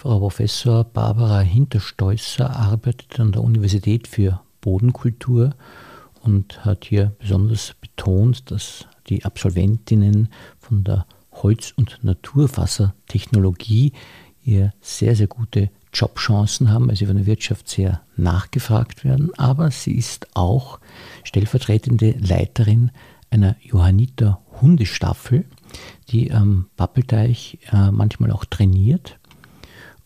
Frau Professor Barbara Hinterstolzer arbeitet an der Universität für Bodenkultur und hat hier besonders betont, dass die Absolventinnen von der Holz- und Naturwassertechnologie hier sehr, sehr gute Jobchancen haben, weil sie von der Wirtschaft sehr nachgefragt werden. Aber sie ist auch stellvertretende Leiterin einer Johanniter Hundestaffel, die am Pappelteich äh, manchmal auch trainiert.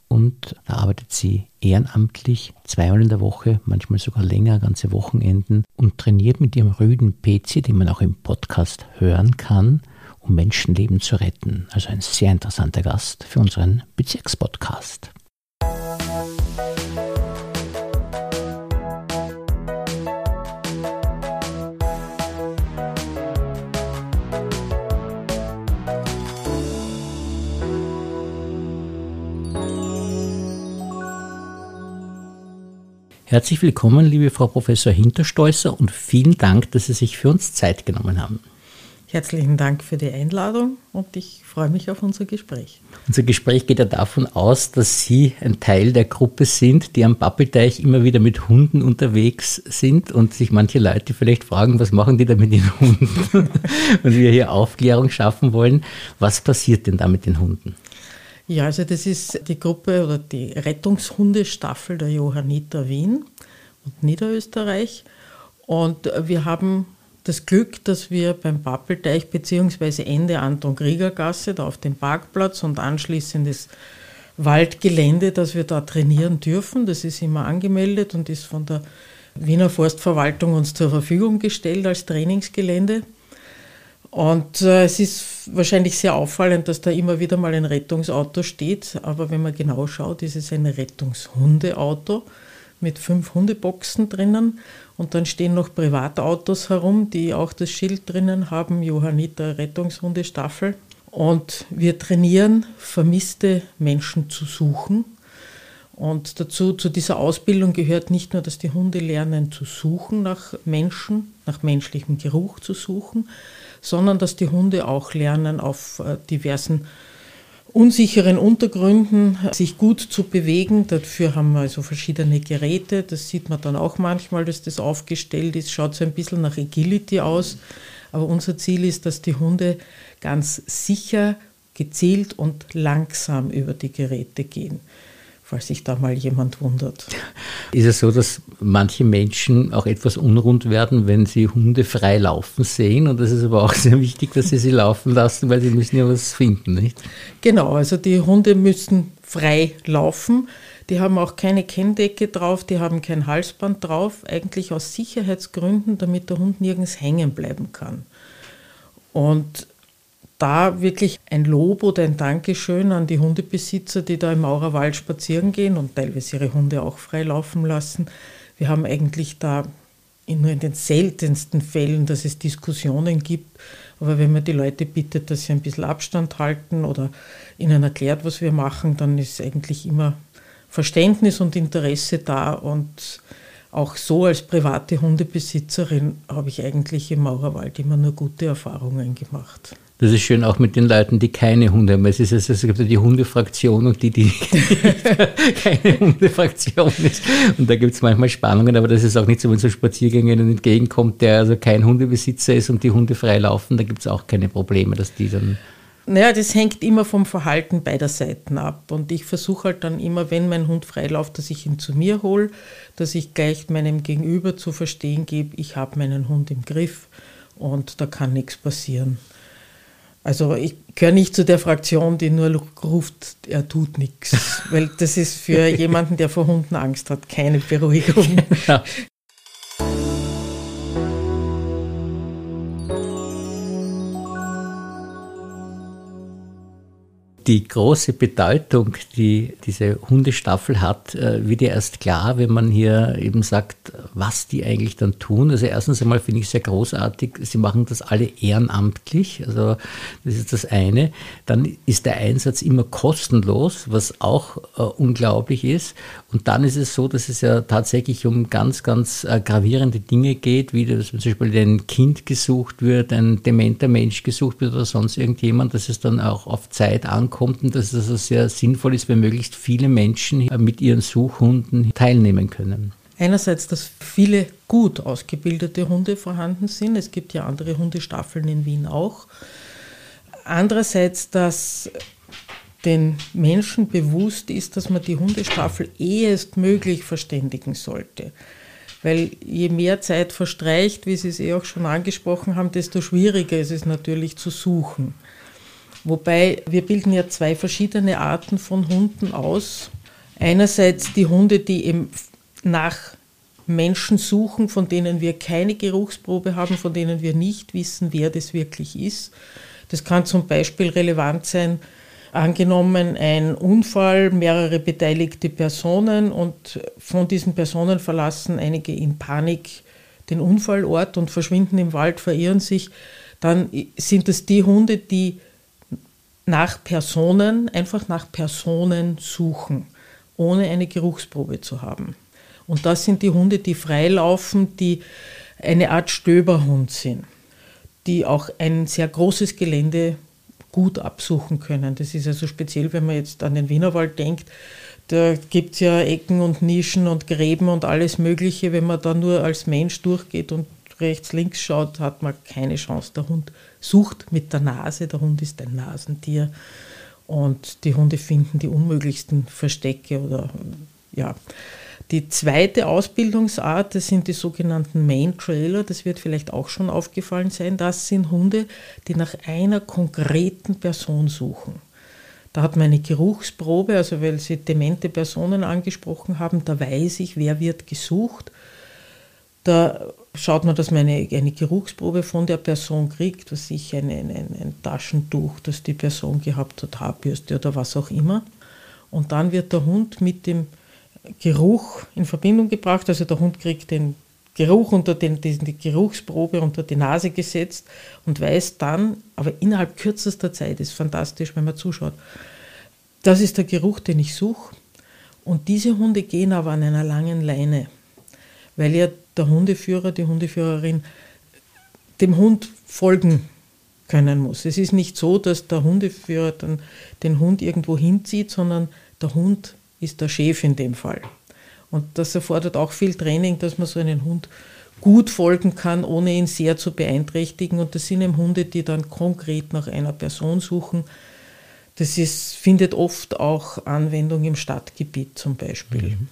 Und da arbeitet sie ehrenamtlich zweimal in der Woche, manchmal sogar länger, ganze Wochenenden und trainiert mit ihrem rüden PC, den man auch im Podcast hören kann, um Menschenleben zu retten. Also ein sehr interessanter Gast für unseren Bezirkspodcast. Herzlich willkommen, liebe Frau Professor Hinterstolzer, und vielen Dank, dass Sie sich für uns Zeit genommen haben. Herzlichen Dank für die Einladung und ich freue mich auf unser Gespräch. Unser Gespräch geht ja davon aus, dass Sie ein Teil der Gruppe sind, die am Pappelteich immer wieder mit Hunden unterwegs sind und sich manche Leute vielleicht fragen, was machen die da mit den Hunden? und wir hier Aufklärung schaffen wollen. Was passiert denn da mit den Hunden? Ja, also das ist die Gruppe oder die Rettungshundestaffel der Johanniter Wien und Niederösterreich. Und wir haben das Glück, dass wir beim Pappelteich bzw. Ende Anton-Krieger-Gasse, da auf dem Parkplatz und anschließend das Waldgelände, dass wir da trainieren dürfen. Das ist immer angemeldet und ist von der Wiener Forstverwaltung uns zur Verfügung gestellt als Trainingsgelände. Und äh, es ist wahrscheinlich sehr auffallend, dass da immer wieder mal ein Rettungsauto steht. Aber wenn man genau schaut, ist es ein Rettungshundeauto mit fünf Hundeboxen drinnen. Und dann stehen noch Privatautos herum, die auch das Schild drinnen haben, Johanniter Rettungshundestaffel. Und wir trainieren, vermisste Menschen zu suchen. Und dazu, zu dieser Ausbildung gehört nicht nur, dass die Hunde lernen zu suchen nach Menschen, nach menschlichem Geruch zu suchen, sondern dass die Hunde auch lernen, auf äh, diversen unsicheren Untergründen sich gut zu bewegen. Dafür haben wir also verschiedene Geräte. Das sieht man dann auch manchmal, dass das aufgestellt ist. Schaut so ein bisschen nach Agility aus. Aber unser Ziel ist, dass die Hunde ganz sicher, gezielt und langsam über die Geräte gehen falls sich da mal jemand wundert. Ist es so, dass manche Menschen auch etwas unrund werden, wenn sie Hunde frei laufen sehen? Und das ist aber auch sehr wichtig, dass sie sie laufen lassen, weil sie müssen ja was finden, nicht? Genau, also die Hunde müssen frei laufen. Die haben auch keine Kenndecke drauf, die haben kein Halsband drauf, eigentlich aus Sicherheitsgründen, damit der Hund nirgends hängen bleiben kann. Und da wirklich ein Lob oder ein Dankeschön an die Hundebesitzer, die da im Maurerwald spazieren gehen und teilweise ihre Hunde auch frei laufen lassen. Wir haben eigentlich da nur in den seltensten Fällen, dass es Diskussionen gibt. Aber wenn man die Leute bittet, dass sie ein bisschen Abstand halten oder ihnen erklärt, was wir machen, dann ist eigentlich immer Verständnis und Interesse da. Und auch so als private Hundebesitzerin habe ich eigentlich im Maurerwald immer nur gute Erfahrungen gemacht. Das ist schön auch mit den Leuten, die keine Hunde haben. Es, ist, es gibt ja die Hundefraktion und die, die keine Hundefraktion ist. Und da gibt es manchmal Spannungen, aber das ist auch nicht so, wenn so Spaziergängern entgegenkommt, der also kein Hundebesitzer ist und die Hunde frei laufen, da gibt es auch keine Probleme, dass die dann. Naja, das hängt immer vom Verhalten beider Seiten ab. Und ich versuche halt dann immer, wenn mein Hund freiläuft, dass ich ihn zu mir hole, dass ich gleich meinem Gegenüber zu verstehen gebe, ich habe meinen Hund im Griff und da kann nichts passieren. Also ich gehöre nicht zu der Fraktion, die nur ruft, er tut nichts, weil das ist für jemanden, der vor Hunden Angst hat, keine Beruhigung. Ja. Die große Bedeutung, die diese Hundestaffel hat, äh, wird ja erst klar, wenn man hier eben sagt, was die eigentlich dann tun. Also erstens einmal finde ich sehr großartig, sie machen das alle ehrenamtlich, also das ist das eine. Dann ist der Einsatz immer kostenlos, was auch äh, unglaublich ist. Und dann ist es so, dass es ja tatsächlich um ganz, ganz äh, gravierende Dinge geht, wie dass zum Beispiel ein Kind gesucht wird, ein dementer Mensch gesucht wird oder sonst irgendjemand, dass es dann auch auf Zeit ankommt ankommt und dass es sehr sinnvoll ist, wenn möglichst viele Menschen mit ihren Suchhunden teilnehmen können. Einerseits, dass viele gut ausgebildete Hunde vorhanden sind. Es gibt ja andere Hundestaffeln in Wien auch. Andererseits, dass den Menschen bewusst ist, dass man die Hundestaffel ehestmöglich verständigen sollte. Weil je mehr Zeit verstreicht, wie Sie es eh auch schon angesprochen haben, desto schwieriger ist es natürlich zu suchen. Wobei wir bilden ja zwei verschiedene Arten von Hunden aus. Einerseits die Hunde, die eben nach Menschen suchen, von denen wir keine Geruchsprobe haben, von denen wir nicht wissen, wer das wirklich ist. Das kann zum Beispiel relevant sein, angenommen ein Unfall, mehrere beteiligte Personen und von diesen Personen verlassen einige in Panik den Unfallort und verschwinden im Wald, verirren sich, dann sind es die Hunde, die nach Personen, einfach nach Personen suchen, ohne eine Geruchsprobe zu haben. Und das sind die Hunde, die freilaufen, die eine Art Stöberhund sind, die auch ein sehr großes Gelände gut absuchen können. Das ist also speziell, wenn man jetzt an den Wienerwald denkt. Da gibt es ja Ecken und Nischen und Gräben und alles Mögliche. Wenn man da nur als Mensch durchgeht und rechts, links schaut, hat man keine Chance. Der Hund sucht mit der Nase. Der Hund ist ein Nasentier. Und die Hunde finden die unmöglichsten Verstecke oder ja. Die zweite Ausbildungsart, das sind die sogenannten Main Trailer, das wird vielleicht auch schon aufgefallen sein, das sind Hunde, die nach einer konkreten Person suchen. Da hat man eine Geruchsprobe, also weil Sie demente Personen angesprochen haben, da weiß ich, wer wird gesucht. Da schaut man, dass man eine, eine Geruchsprobe von der Person kriegt, was ich ein, ein, ein Taschentuch, das die Person gehabt hat, Haarbürste oder was auch immer. Und dann wird der Hund mit dem Geruch in Verbindung gebracht. Also der Hund kriegt den Geruch unter den, die Geruchsprobe unter die Nase gesetzt und weiß dann, aber innerhalb kürzester Zeit, ist fantastisch, wenn man zuschaut, das ist der Geruch, den ich suche. Und diese Hunde gehen aber an einer langen Leine, weil ja der Hundeführer, die Hundeführerin dem Hund folgen können muss. Es ist nicht so, dass der Hundeführer dann den Hund irgendwo hinzieht, sondern der Hund ist der Chef in dem Fall. Und das erfordert auch viel Training, dass man so einen Hund gut folgen kann, ohne ihn sehr zu beeinträchtigen. Und das sind eben Hunde, die dann konkret nach einer Person suchen. Das ist, findet oft auch Anwendung im Stadtgebiet zum Beispiel. Mhm.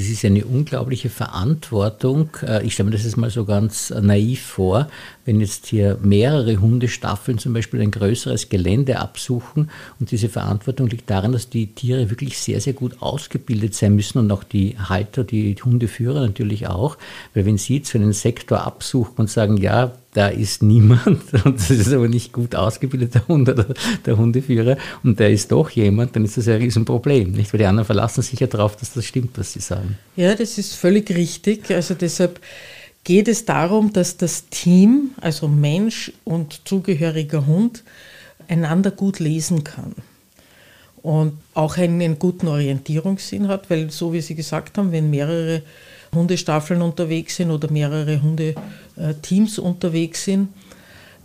Das ist eine unglaubliche Verantwortung. Äh, ich stelle mir das jetzt mal so ganz naiv vor, wenn jetzt hier mehrere Hundestaffeln zum Beispiel ein größeres Gelände absuchen und diese Verantwortung liegt darin, dass die Tiere wirklich sehr, sehr gut ausgebildet sein müssen und auch die Halter, die Hundeführer natürlich auch, weil wenn sie zu einem Sektor absuchen und sagen, ja, da ist niemand und das ist aber nicht gut ausgebildeter Hund oder der Hundeführer und da ist doch jemand, dann ist das ja ein Riesenproblem, nicht? Weil die anderen verlassen sich ja darauf, dass das stimmt, was sie sagen. Ja, das ist völlig richtig. Also deshalb geht es darum, dass das Team, also Mensch und zugehöriger Hund, einander gut lesen kann und auch einen guten Orientierungssinn hat, weil so wie Sie gesagt haben, wenn mehrere Hundestaffeln unterwegs sind oder mehrere Hundeteams unterwegs sind,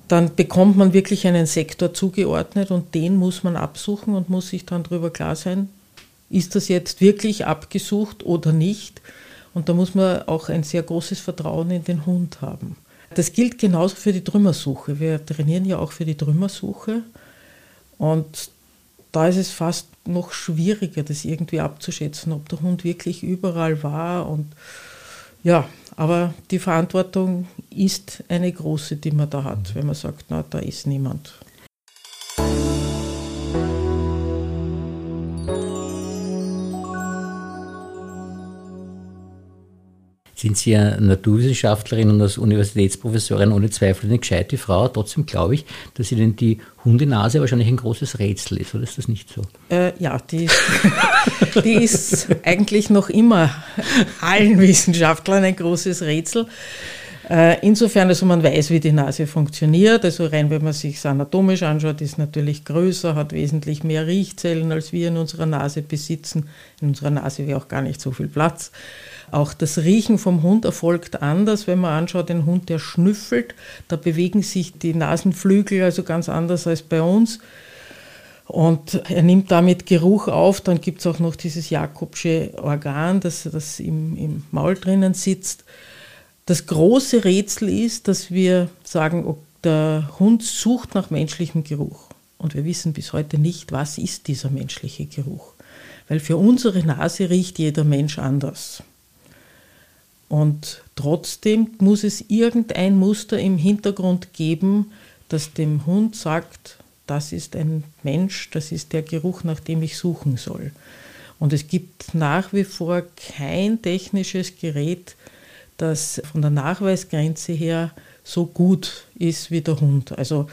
dann bekommt man wirklich einen Sektor zugeordnet und den muss man absuchen und muss sich dann darüber klar sein, ist das jetzt wirklich abgesucht oder nicht. Und da muss man auch ein sehr großes Vertrauen in den Hund haben. Das gilt genauso für die Trümmersuche. Wir trainieren ja auch für die Trümmersuche. Und da ist es fast noch schwieriger, das irgendwie abzuschätzen, ob der Hund wirklich überall war. Und ja, aber die Verantwortung ist eine große, die man da hat, wenn man sagt, na, da ist niemand. Sind Sie ja Naturwissenschaftlerin und als Universitätsprofessorin ohne Zweifel eine gescheite Frau. Trotzdem glaube ich, dass Ihnen die Hundenase wahrscheinlich ein großes Rätsel ist, oder ist das nicht so? Äh, ja, die, die ist eigentlich noch immer allen Wissenschaftlern ein großes Rätsel. Äh, insofern, also man weiß, wie die Nase funktioniert. Also rein, wenn man sich anatomisch anschaut, ist natürlich größer, hat wesentlich mehr Riechzellen, als wir in unserer Nase besitzen. In unserer Nase wäre auch gar nicht so viel Platz. Auch das Riechen vom Hund erfolgt anders. Wenn man anschaut, den Hund, der schnüffelt, da bewegen sich die Nasenflügel also ganz anders als bei uns. Und er nimmt damit Geruch auf. Dann gibt es auch noch dieses Jakobsche Organ, das, das im, im Maul drinnen sitzt. Das große Rätsel ist, dass wir sagen, der Hund sucht nach menschlichem Geruch. Und wir wissen bis heute nicht, was ist dieser menschliche Geruch. Weil für unsere Nase riecht jeder Mensch anders. Und trotzdem muss es irgendein Muster im Hintergrund geben, das dem Hund sagt, das ist ein Mensch, das ist der Geruch, nach dem ich suchen soll. Und es gibt nach wie vor kein technisches Gerät, das von der Nachweisgrenze her so gut ist wie der Hund. Also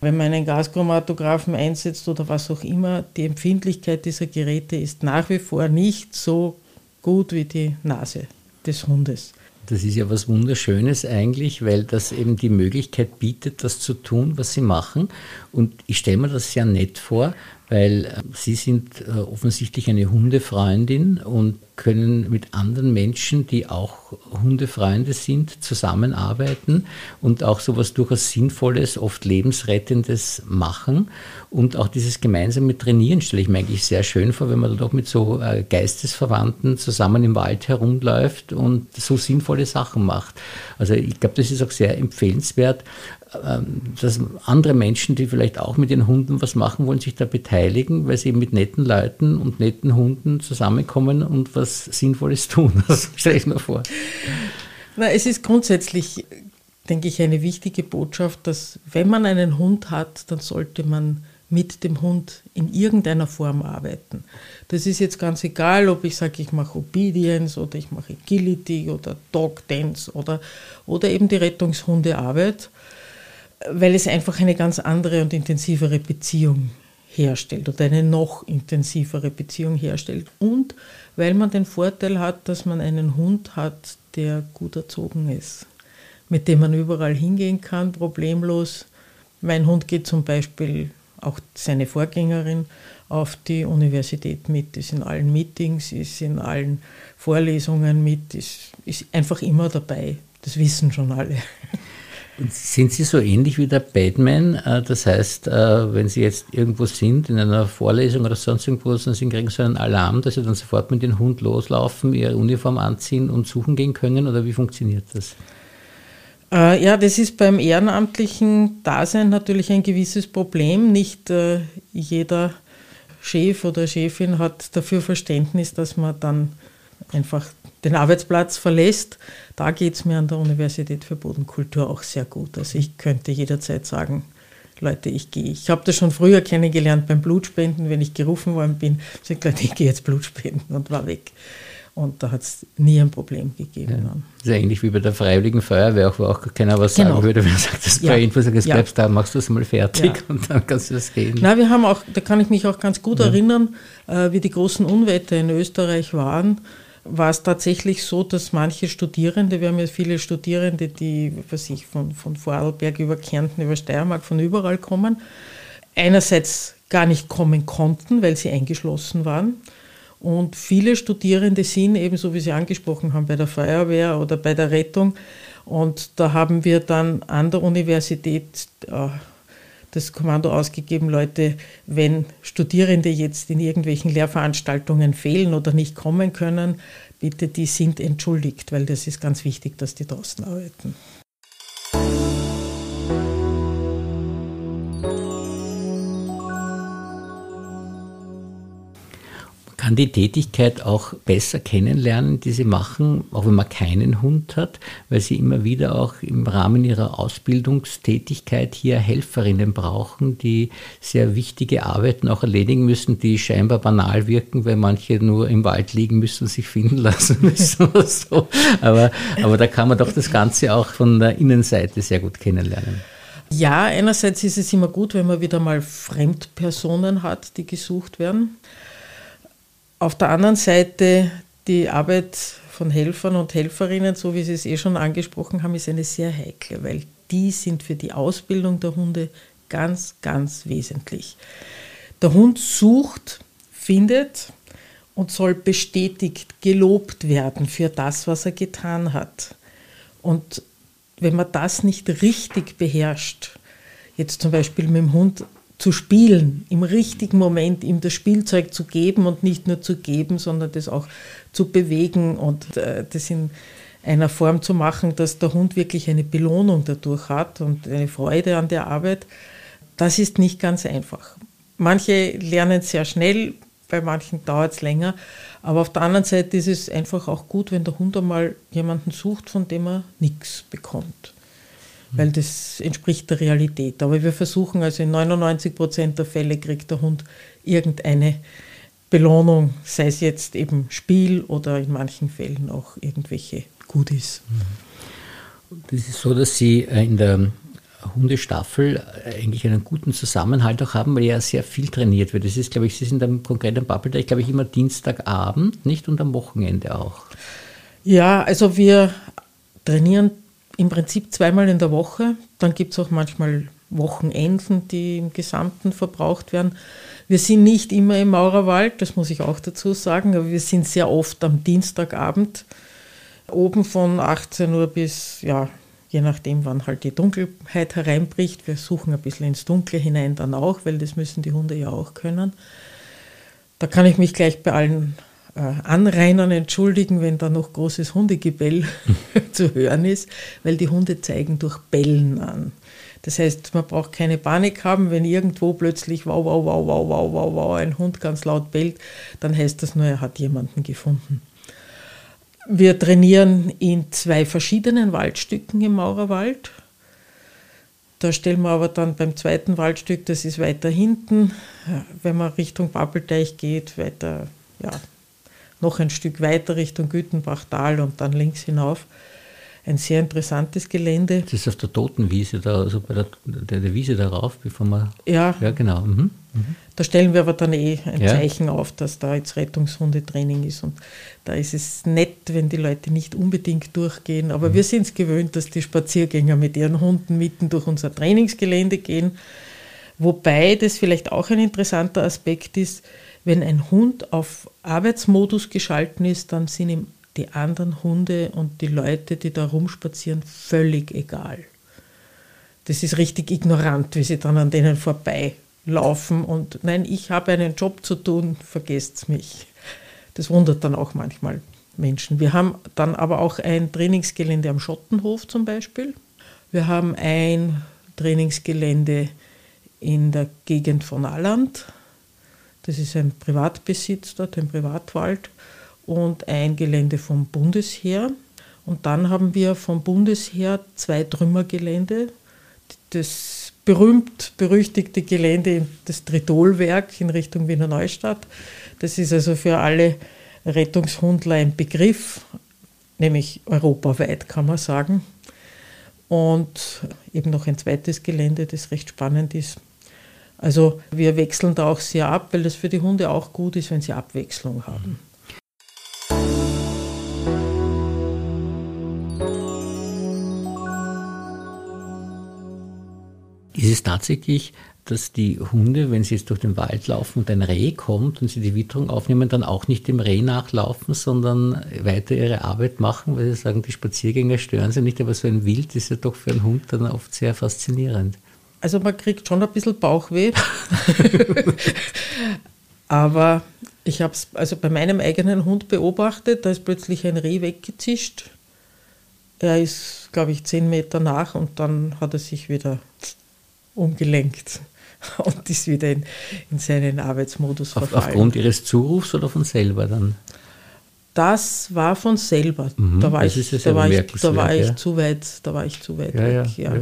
wenn man einen Gaschromatographen einsetzt oder was auch immer, die Empfindlichkeit dieser Geräte ist nach wie vor nicht so gut wie die Nase des Hundes. Das ist ja was Wunderschönes eigentlich, weil das eben die Möglichkeit bietet, das zu tun, was sie machen. Und ich stelle mir das sehr nett vor, weil äh, Sie sind äh, offensichtlich eine Hundefreundin und können mit anderen Menschen, die auch Hundefreunde sind, zusammenarbeiten und auch so etwas durchaus Sinnvolles, oft Lebensrettendes machen. Und auch dieses gemeinsame Trainieren stelle ich mir eigentlich sehr schön vor, wenn man da doch mit so äh, Geistesverwandten zusammen im Wald herumläuft und so sinnvolle Sachen macht. Also ich glaube, das ist auch sehr empfehlenswert, dass andere Menschen, die vielleicht auch mit den Hunden was machen wollen, sich da beteiligen, weil sie mit netten Leuten und netten Hunden zusammenkommen und was Sinnvolles tun. Das stelle ich mir vor. Na, es ist grundsätzlich, denke ich, eine wichtige Botschaft, dass wenn man einen Hund hat, dann sollte man mit dem Hund in irgendeiner Form arbeiten. Das ist jetzt ganz egal, ob ich sage, ich mache Obedience oder ich mache Agility oder Dog Dance oder, oder eben die Rettungshundearbeit weil es einfach eine ganz andere und intensivere Beziehung herstellt oder eine noch intensivere Beziehung herstellt. Und weil man den Vorteil hat, dass man einen Hund hat, der gut erzogen ist, mit dem man überall hingehen kann, problemlos. Mein Hund geht zum Beispiel, auch seine Vorgängerin, auf die Universität mit, ist in allen Meetings, ist in allen Vorlesungen mit, ist, ist einfach immer dabei. Das wissen schon alle. Sind Sie so ähnlich wie der Batman? Äh, das heißt, äh, wenn Sie jetzt irgendwo sind, in einer Vorlesung oder sonst irgendwo, dann Sie kriegen so einen Alarm, dass Sie dann sofort mit dem Hund loslaufen, Ihre Uniform anziehen und suchen gehen können? Oder wie funktioniert das? Äh, ja, das ist beim ehrenamtlichen Dasein natürlich ein gewisses Problem. Nicht jeder Chef oder Chefin hat dafür Verständnis, dass man dann einfach den Arbeitsplatz verlässt. Da geht es mir an der Universität für Bodenkultur auch sehr gut. Also ich könnte jederzeit sagen, Leute, ich gehe. Ich habe das schon früher kennengelernt beim Blutspenden, wenn ich gerufen worden bin, gesagt, Leute, ich gehe jetzt Blutspenden und war weg. Und da hat es nie ein Problem gegeben. Ja. Sehr ähnlich wie bei der Freiwilligen Feuerwehr, auch, wo auch keiner was genau. sagen würde, wenn er sagt, das ist ja. bei Info, sagst, ja. bleibst da, machst du es mal fertig ja. und dann kannst du das gehen. Na, wir haben auch, da kann ich mich auch ganz gut ja. erinnern, äh, wie die großen Unwetter in Österreich waren war es tatsächlich so, dass manche Studierende, wir haben ja viele Studierende, die was ich, von, von Vorarlberg über Kärnten, über Steiermark, von überall kommen, einerseits gar nicht kommen konnten, weil sie eingeschlossen waren. Und viele Studierende sind, ebenso wie Sie angesprochen haben, bei der Feuerwehr oder bei der Rettung. Und da haben wir dann an der Universität äh, das Kommando ausgegeben, Leute, wenn Studierende jetzt in irgendwelchen Lehrveranstaltungen fehlen oder nicht kommen können, bitte, die sind entschuldigt, weil das ist ganz wichtig, dass die draußen arbeiten. Kann die Tätigkeit auch besser kennenlernen, die Sie machen, auch wenn man keinen Hund hat, weil Sie immer wieder auch im Rahmen Ihrer Ausbildungstätigkeit hier Helferinnen brauchen, die sehr wichtige Arbeiten auch erledigen müssen, die scheinbar banal wirken, weil manche nur im Wald liegen müssen sich finden lassen müssen oder so. Aber, aber da kann man doch das Ganze auch von der Innenseite sehr gut kennenlernen. Ja, einerseits ist es immer gut, wenn man wieder mal Fremdpersonen hat, die gesucht werden. Auf der anderen Seite die Arbeit von Helfern und Helferinnen, so wie Sie es eh schon angesprochen haben, ist eine sehr heikle, weil die sind für die Ausbildung der Hunde ganz, ganz wesentlich. Der Hund sucht, findet und soll bestätigt, gelobt werden für das, was er getan hat. Und wenn man das nicht richtig beherrscht, jetzt zum Beispiel mit dem Hund zu spielen, im richtigen Moment ihm das Spielzeug zu geben und nicht nur zu geben, sondern das auch zu bewegen und äh, das in einer Form zu machen, dass der Hund wirklich eine Belohnung dadurch hat und eine Freude an der Arbeit, das ist nicht ganz einfach. Manche lernen sehr schnell, bei manchen dauert es länger, aber auf der anderen Seite ist es einfach auch gut, wenn der Hund einmal jemanden sucht, von dem er nichts bekommt. Weil das entspricht der Realität. Aber wir versuchen also in 99 Prozent der Fälle kriegt der Hund irgendeine Belohnung, sei es jetzt eben Spiel oder in manchen Fällen auch irgendwelche Goodies. Das ist so, dass Sie äh, in der Hundestaffel eigentlich einen guten Zusammenhalt auch haben, weil ja sehr viel trainiert wird. Das ist, glaube ich, Sie sind am konkreten Bubble da, ich glaube ich, immer Dienstagabend, nicht und am Wochenende auch. Ja, also wir trainieren im Prinzip zweimal in der Woche. Dann gibt es auch manchmal Wochenenden, die im Gesamten verbraucht werden. Wir sind nicht immer im Maurerwald, das muss ich auch dazu sagen, aber wir sind sehr oft am Dienstagabend oben von 18 Uhr bis, ja, je nachdem, wann halt die Dunkelheit hereinbricht. Wir suchen ein bisschen ins Dunkle hinein dann auch, weil das müssen die Hunde ja auch können. Da kann ich mich gleich bei allen äh, Anrainern entschuldigen, wenn da noch großes Hundegebell zu hören ist, weil die Hunde zeigen durch Bellen an. Das heißt, man braucht keine Panik haben, wenn irgendwo plötzlich wow, wow, wow, wow, wow, wow, wow, ein Hund ganz laut bellt, dann heißt das nur, er hat jemanden gefunden. Wir trainieren in zwei verschiedenen Waldstücken im Maurerwald. Da stellen wir aber dann beim zweiten Waldstück, das ist weiter hinten, wenn man Richtung Pappelteich geht, weiter, ja, noch ein Stück weiter Richtung Gütenbachtal und dann links hinauf ein sehr interessantes Gelände. Das ist auf der Totenwiese, da, also bei der, der, der Wiese darauf, bevor man. Ja, ja genau. Mhm. Mhm. Da stellen wir aber dann eh ein ja. Zeichen auf, dass da jetzt Rettungshundetraining ist. Und da ist es nett, wenn die Leute nicht unbedingt durchgehen. Aber mhm. wir sind es gewöhnt, dass die Spaziergänger mit ihren Hunden mitten durch unser Trainingsgelände gehen. Wobei das vielleicht auch ein interessanter Aspekt ist, wenn ein Hund auf Arbeitsmodus geschalten ist, dann sind ihm die anderen Hunde und die Leute, die da rumspazieren, völlig egal. Das ist richtig ignorant, wie sie dann an denen vorbeilaufen und nein, ich habe einen Job zu tun, vergesst mich. Das wundert dann auch manchmal Menschen. Wir haben dann aber auch ein Trainingsgelände am Schottenhof zum Beispiel. Wir haben ein Trainingsgelände in der Gegend von Alland. Das ist ein Privatbesitz dort, ein Privatwald und ein Gelände vom Bundesheer. Und dann haben wir vom Bundesheer zwei Trümmergelände. Das berühmt-berüchtigte Gelände, das Tritolwerk in Richtung Wiener Neustadt. Das ist also für alle Rettungshundler ein Begriff, nämlich europaweit kann man sagen. Und eben noch ein zweites Gelände, das recht spannend ist. Also wir wechseln da auch sehr ab, weil das für die Hunde auch gut ist, wenn sie Abwechslung haben. Ist es tatsächlich, dass die Hunde, wenn sie jetzt durch den Wald laufen und ein Reh kommt und sie die Witterung aufnehmen, dann auch nicht dem Reh nachlaufen, sondern weiter ihre Arbeit machen, weil sie sagen, die Spaziergänger stören sie nicht, aber so ein Wild ist ja doch für einen Hund dann oft sehr faszinierend. Also man kriegt schon ein bisschen Bauchweh. aber ich habe es also bei meinem eigenen Hund beobachtet, da ist plötzlich ein Reh weggezischt. Er ist, glaube ich, zehn Meter nach und dann hat er sich wieder umgelenkt und ist wieder in, in seinen Arbeitsmodus Auf, verfallen. Aufgrund Ihres Zurufs oder von selber dann? Das war von selber. Mhm, da war, ich, da war, ich, da war ich zu weit, da war ich zu weit ja, weg. Ja.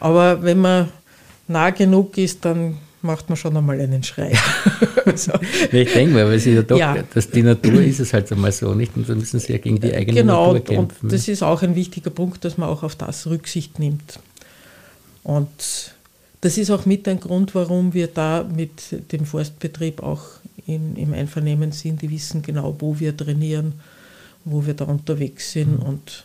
Aber wenn man nah genug ist, dann macht man schon einmal einen Schrei. also, ich denke mal, weil es ja doch, ja. dass die Natur ist es halt einmal so, nicht? Und da müssen sie ja gegen die eigene genau, Natur kämpfen. Genau, und das ist auch ein wichtiger Punkt, dass man auch auf das Rücksicht nimmt. Und das ist auch mit ein Grund, warum wir da mit dem Forstbetrieb auch in, im Einvernehmen sind. Die wissen genau, wo wir trainieren, wo wir da unterwegs sind. Mhm. Und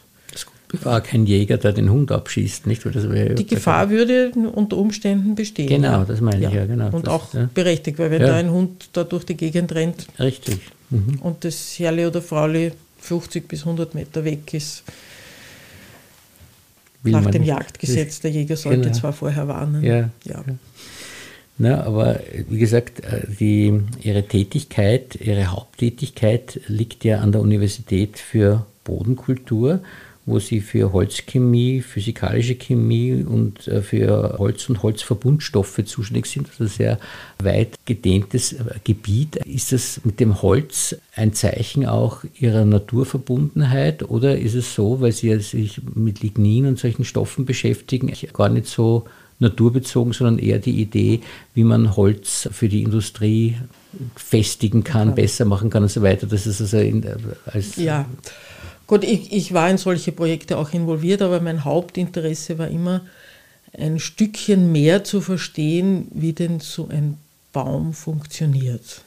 war kein Jäger, der den Hund abschießt, nicht? die Gefahr würde unter Umständen bestehen. Genau, das meine ja. ich ja. Genau. Und das, auch ja. berechtigt, weil wenn ja. da ein Hund da durch die Gegend rennt Richtig. Mhm. und das Herrle oder Fraule 50 bis 100 Meter weg ist, Will nach dem. Jagdgesetz. Der Jäger sollte genau. zwar vorher warnen. Ja. ja. Na, aber wie gesagt, äh, die, Ihre Tätigkeit, Ihre Haupttätigkeit liegt ja an der Universität für Bodenkultur wo sie für Holzchemie, physikalische Chemie und äh, für Holz und Holzverbundstoffe zuständig sind. Also ein sehr weit gedehntes äh, Gebiet. Ist das mit dem Holz ein Zeichen auch ihrer Naturverbundenheit oder ist es so, weil sie sich mit Lignin und solchen Stoffen beschäftigen, gar nicht so naturbezogen, sondern eher die Idee, wie man Holz für die Industrie festigen kann, ja. besser machen kann und so weiter. Das ist also in, äh, als ja. Gut, ich, ich war in solche Projekte auch involviert, aber mein Hauptinteresse war immer, ein Stückchen mehr zu verstehen, wie denn so ein Baum funktioniert.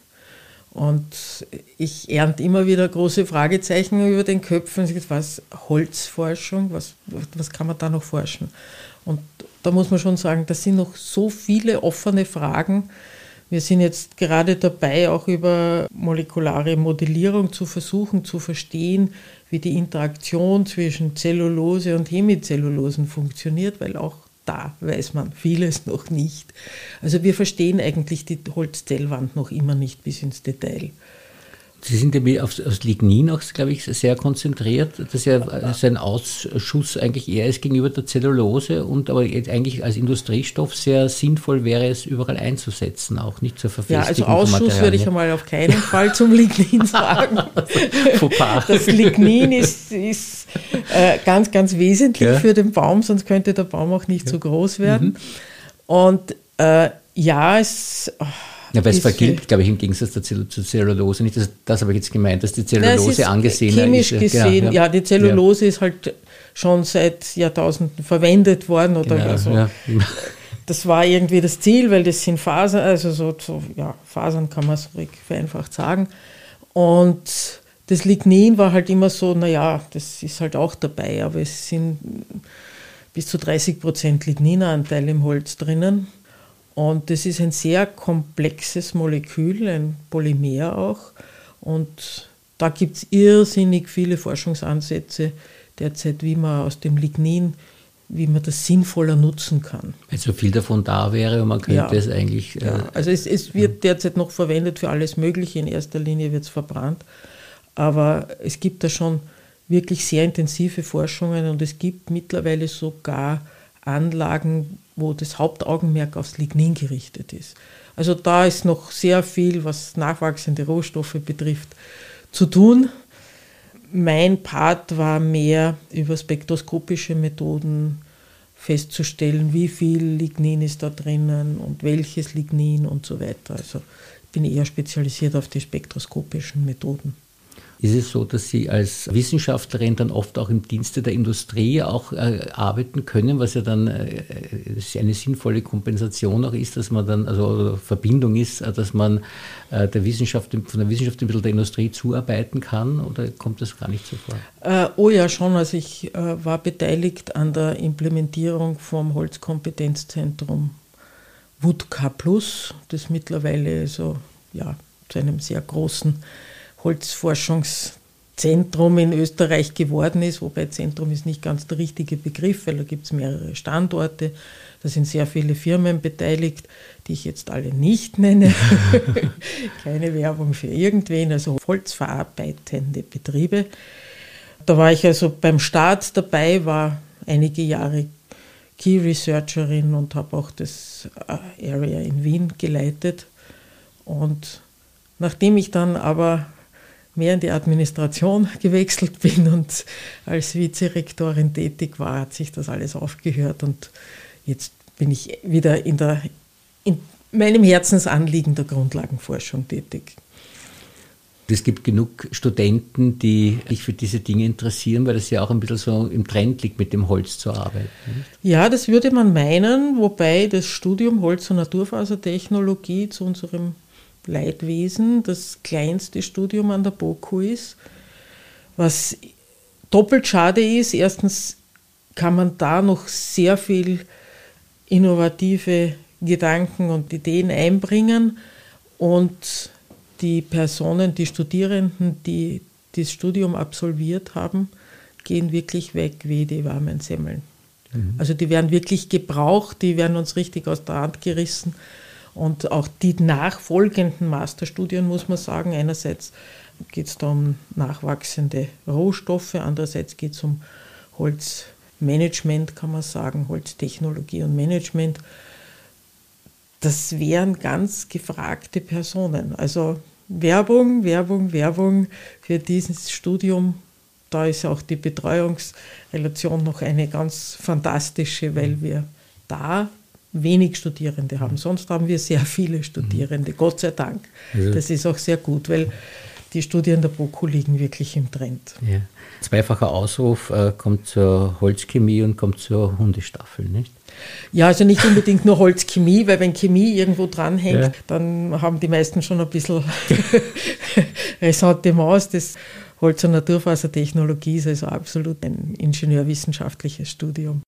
Und ich ernte immer wieder große Fragezeichen über den Köpfen. Was Holzforschung, was, was kann man da noch forschen? Und da muss man schon sagen, das sind noch so viele offene Fragen. Wir sind jetzt gerade dabei, auch über molekulare Modellierung zu versuchen zu verstehen, wie die Interaktion zwischen Zellulose und Hemizellulosen funktioniert, weil auch da weiß man vieles noch nicht. Also wir verstehen eigentlich die Holzzellwand noch immer nicht bis ins Detail. Sie sind ja auf, aufs Lignin auch, glaube ich, sehr konzentriert, dass ja sein Ausschuss eigentlich eher ist gegenüber der Zellulose und aber eigentlich als Industriestoff sehr sinnvoll wäre, es überall einzusetzen, auch nicht zur Verfestigung. Ja, also Ausschuss würde ich einmal auf keinen Fall zum Lignin sagen. das Lignin ist, ist äh, ganz, ganz wesentlich ja. für den Baum, sonst könnte der Baum auch nicht ja. so groß werden. Mhm. Und äh, ja, es. Oh, ja, weil es vergilt, glaube ich, im Gegensatz zur Zellulose nicht. Das, das habe ich jetzt gemeint, dass die Zellulose Nein, angesehen ist. Chemisch ist, gesehen, genau, ja. ja. die Zellulose ja. ist halt schon seit Jahrtausenden verwendet worden. Oder genau, also, ja. Das war irgendwie das Ziel, weil das sind Fasern, also so, so ja, Fasern kann man so vereinfacht sagen. Und das Lignin war halt immer so, naja, das ist halt auch dabei, aber es sind bis zu 30 Prozent Ligninanteil im Holz drinnen. Und das ist ein sehr komplexes Molekül, ein Polymer auch. Und da gibt es irrsinnig viele Forschungsansätze derzeit, wie man aus dem Lignin, wie man das sinnvoller nutzen kann. Wenn so viel davon da wäre und man könnte ja, es eigentlich. Äh, ja, also es, es wird derzeit noch verwendet für alles Mögliche. In erster Linie wird es verbrannt. Aber es gibt da schon wirklich sehr intensive Forschungen und es gibt mittlerweile sogar Anlagen, wo das Hauptaugenmerk aufs Lignin gerichtet ist. Also da ist noch sehr viel, was nachwachsende Rohstoffe betrifft, zu tun. Mein Part war mehr über spektroskopische Methoden festzustellen, wie viel Lignin ist da drinnen und welches Lignin und so weiter. Also bin eher spezialisiert auf die spektroskopischen Methoden. Ist es so, dass Sie als Wissenschaftlerin dann oft auch im Dienste der Industrie auch äh, arbeiten können, was ja dann äh, eine sinnvolle Kompensation auch ist, dass man dann, also Verbindung ist, äh, dass man äh, der Wissenschaft, von der Wissenschaft ein bisschen der Industrie zuarbeiten kann oder kommt das gar nicht so vor? Äh, oh ja, schon. Also ich äh, war beteiligt an der Implementierung vom Holzkompetenzzentrum WUDK Plus, das mittlerweile so ja, zu einem sehr großen Holzforschungszentrum in Österreich geworden ist, wobei Zentrum ist nicht ganz der richtige Begriff, weil da gibt es mehrere Standorte, da sind sehr viele Firmen beteiligt, die ich jetzt alle nicht nenne. Keine Werbung für irgendwen, also holzverarbeitende Betriebe. Da war ich also beim Start dabei, war einige Jahre Key Researcherin und habe auch das äh, Area in Wien geleitet. Und nachdem ich dann aber mehr in die Administration gewechselt bin und als Vizerektorin tätig war, hat sich das alles aufgehört und jetzt bin ich wieder in, der, in meinem Herzensanliegen der Grundlagenforschung tätig. Es gibt genug Studenten, die sich für diese Dinge interessieren, weil das ja auch ein bisschen so im Trend liegt, mit dem Holz zu arbeiten. Nicht? Ja, das würde man meinen, wobei das Studium Holz- und Naturfasertechnologie zu unserem Leidwesen das kleinste Studium an der BOKU ist, was doppelt schade ist. Erstens kann man da noch sehr viel innovative Gedanken und Ideen einbringen und die Personen, die Studierenden, die das Studium absolviert haben, gehen wirklich weg wie die warmen Semmeln. Mhm. Also die werden wirklich gebraucht, die werden uns richtig aus der Hand gerissen Und auch die nachfolgenden Masterstudien, muss man sagen, einerseits geht es da um nachwachsende Rohstoffe, andererseits geht es um Holzmanagement, kann man sagen, Holztechnologie und Management. Das wären ganz gefragte Personen. Also Werbung, Werbung, Werbung für dieses Studium. Da ist auch die Betreuungsrelation noch eine ganz fantastische, weil wir da wenig Studierende haben. Sonst haben wir sehr viele Studierende, mhm. Gott sei Dank. Also das ist auch sehr gut, weil die Studien der BOKU liegen wirklich im Trend. Ja. Zweifacher Ausruf äh, kommt zur Holzchemie und kommt zur Hundestaffel, nicht? Ja, also nicht unbedingt nur Holzchemie, weil wenn Chemie irgendwo dranhängt, ja. dann haben die meisten schon ein bisschen Ressentiments. Das Holz- und Naturfasertechnologie ist also absolut ein ingenieurwissenschaftliches Studium.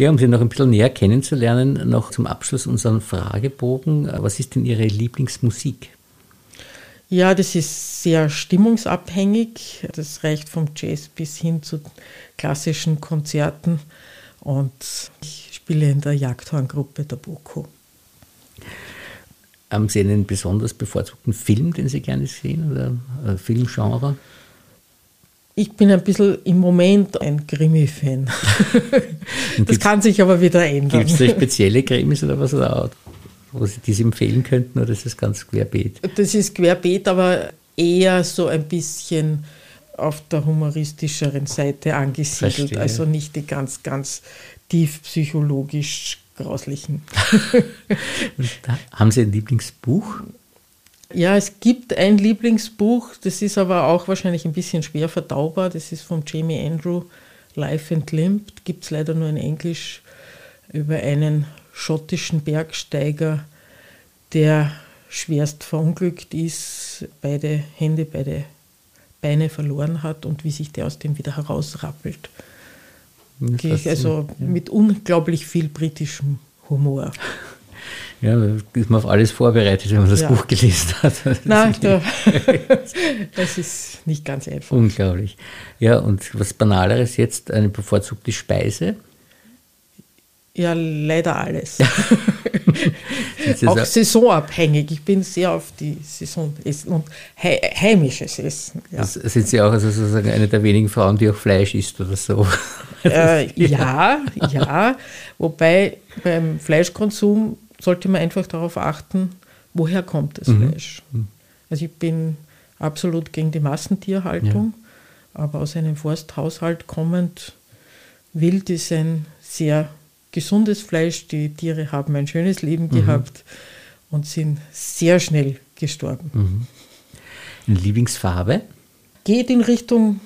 Ja, um Sie noch ein bisschen näher kennenzulernen, noch zum Abschluss unseren Fragebogen. Was ist denn Ihre Lieblingsmusik? Ja, das ist sehr stimmungsabhängig. Das reicht vom Jazz bis hin zu klassischen Konzerten. Und ich spiele in der Jagdhorngruppe der Boko. Haben Sie einen besonders bevorzugten Film, den Sie gerne sehen oder Filmgenre? Ich bin ein bisschen im Moment ein Krimi-Fan. das kann sich aber wieder ändern. Gibt es da spezielle Krimis oder was da, wo Sie dies empfehlen könnten oder ist das ganz querbeet? Das ist querbeet, aber eher so ein bisschen auf der humoristischeren Seite angesiedelt. Verstehe. Also nicht die ganz, ganz tief psychologisch grauslichen. haben Sie ein Lieblingsbuch? Ja, es gibt ein Lieblingsbuch, das ist aber auch wahrscheinlich ein bisschen schwer verdaubar. Das ist von Jamie Andrew, Life and Limp. Gibt es leider nur in Englisch über einen schottischen Bergsteiger, der schwerst verunglückt ist, beide Hände, beide Beine verloren hat und wie sich der aus dem wieder herausrappelt. Also mit unglaublich viel britischem Humor. Ja, ist man auf alles vorbereitet, wenn man das ja. Buch gelesen hat. Das Nein, ist da, das ist nicht ganz einfach. Unglaublich. Ja, und was Banaleres jetzt, eine bevorzugte Speise? Ja, leider alles. auch saisonabhängig. Ich bin sehr auf die Saison essen und heimisches Essen. Ja. Sind Sie auch also sozusagen eine der wenigen Frauen, die auch Fleisch isst oder so? Äh, ja, ja. Wobei beim Fleischkonsum sollte man einfach darauf achten, woher kommt das mhm. Fleisch. Mhm. Also ich bin absolut gegen die Massentierhaltung, ja. aber aus einem Forsthaushalt kommend, Wild ist ein sehr gesundes Fleisch. Die Tiere haben ein schönes Leben mhm. gehabt und sind sehr schnell gestorben. Mhm. Eine Lieblingsfarbe? Geht in Richtung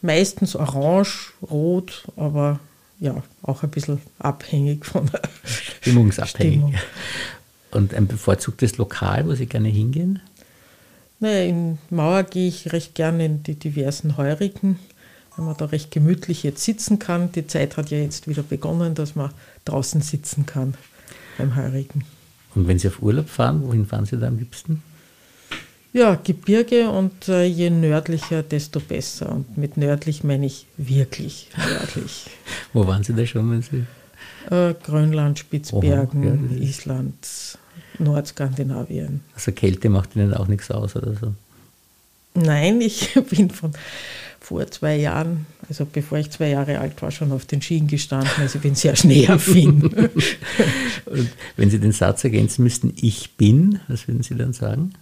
meistens orange, rot, aber ja, auch ein bisschen abhängig von der Stimmungsabhängig. Stimmung. Und ein bevorzugtes Lokal, wo Sie gerne hingehen? Naja, in Mauer gehe ich recht gerne in die diversen Heurigen, weil man da recht gemütlich jetzt sitzen kann. Die Zeit hat ja jetzt wieder begonnen, dass man draußen sitzen kann beim Heurigen. Und wenn Sie auf Urlaub fahren, wohin fahren Sie da am liebsten? Ja, Gebirge und äh, je nördlicher, desto besser. Und mit nördlich meine ich wirklich nördlich. Wo waren Sie da schon, wenn Sie? Äh, Grönland, Spitzbergen, oh, ja, Island, Nordskandinavien. Also Kälte macht Ihnen auch nichts aus oder so? Nein, ich bin von vor zwei Jahren, also bevor ich zwei Jahre alt war, schon auf den Skien gestanden. Also ich bin sehr schneeaffin. Und wenn Sie den Satz ergänzen müssten, ich bin, was würden Sie dann sagen?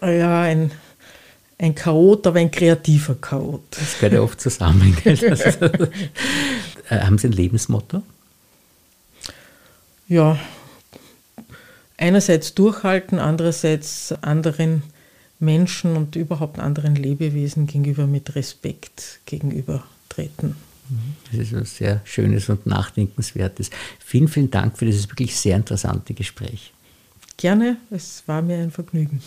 ja, ein, ein Chaot, aber ein kreativer Chaot. Das gehört ja oft zusammen. Äh, haben Sie ein Lebensmotto? Ja, einerseits durchhalten, andererseits anderen Menschen und überhaupt anderen Lebewesen gegenüber mit Respekt gegenübertreten. Das ist etwas sehr Schönes und Nachdenkenswertes. Vielen, vielen Dank für dieses wirklich sehr interessante Gespräch. Gerne, es war mir ein Vergnügen.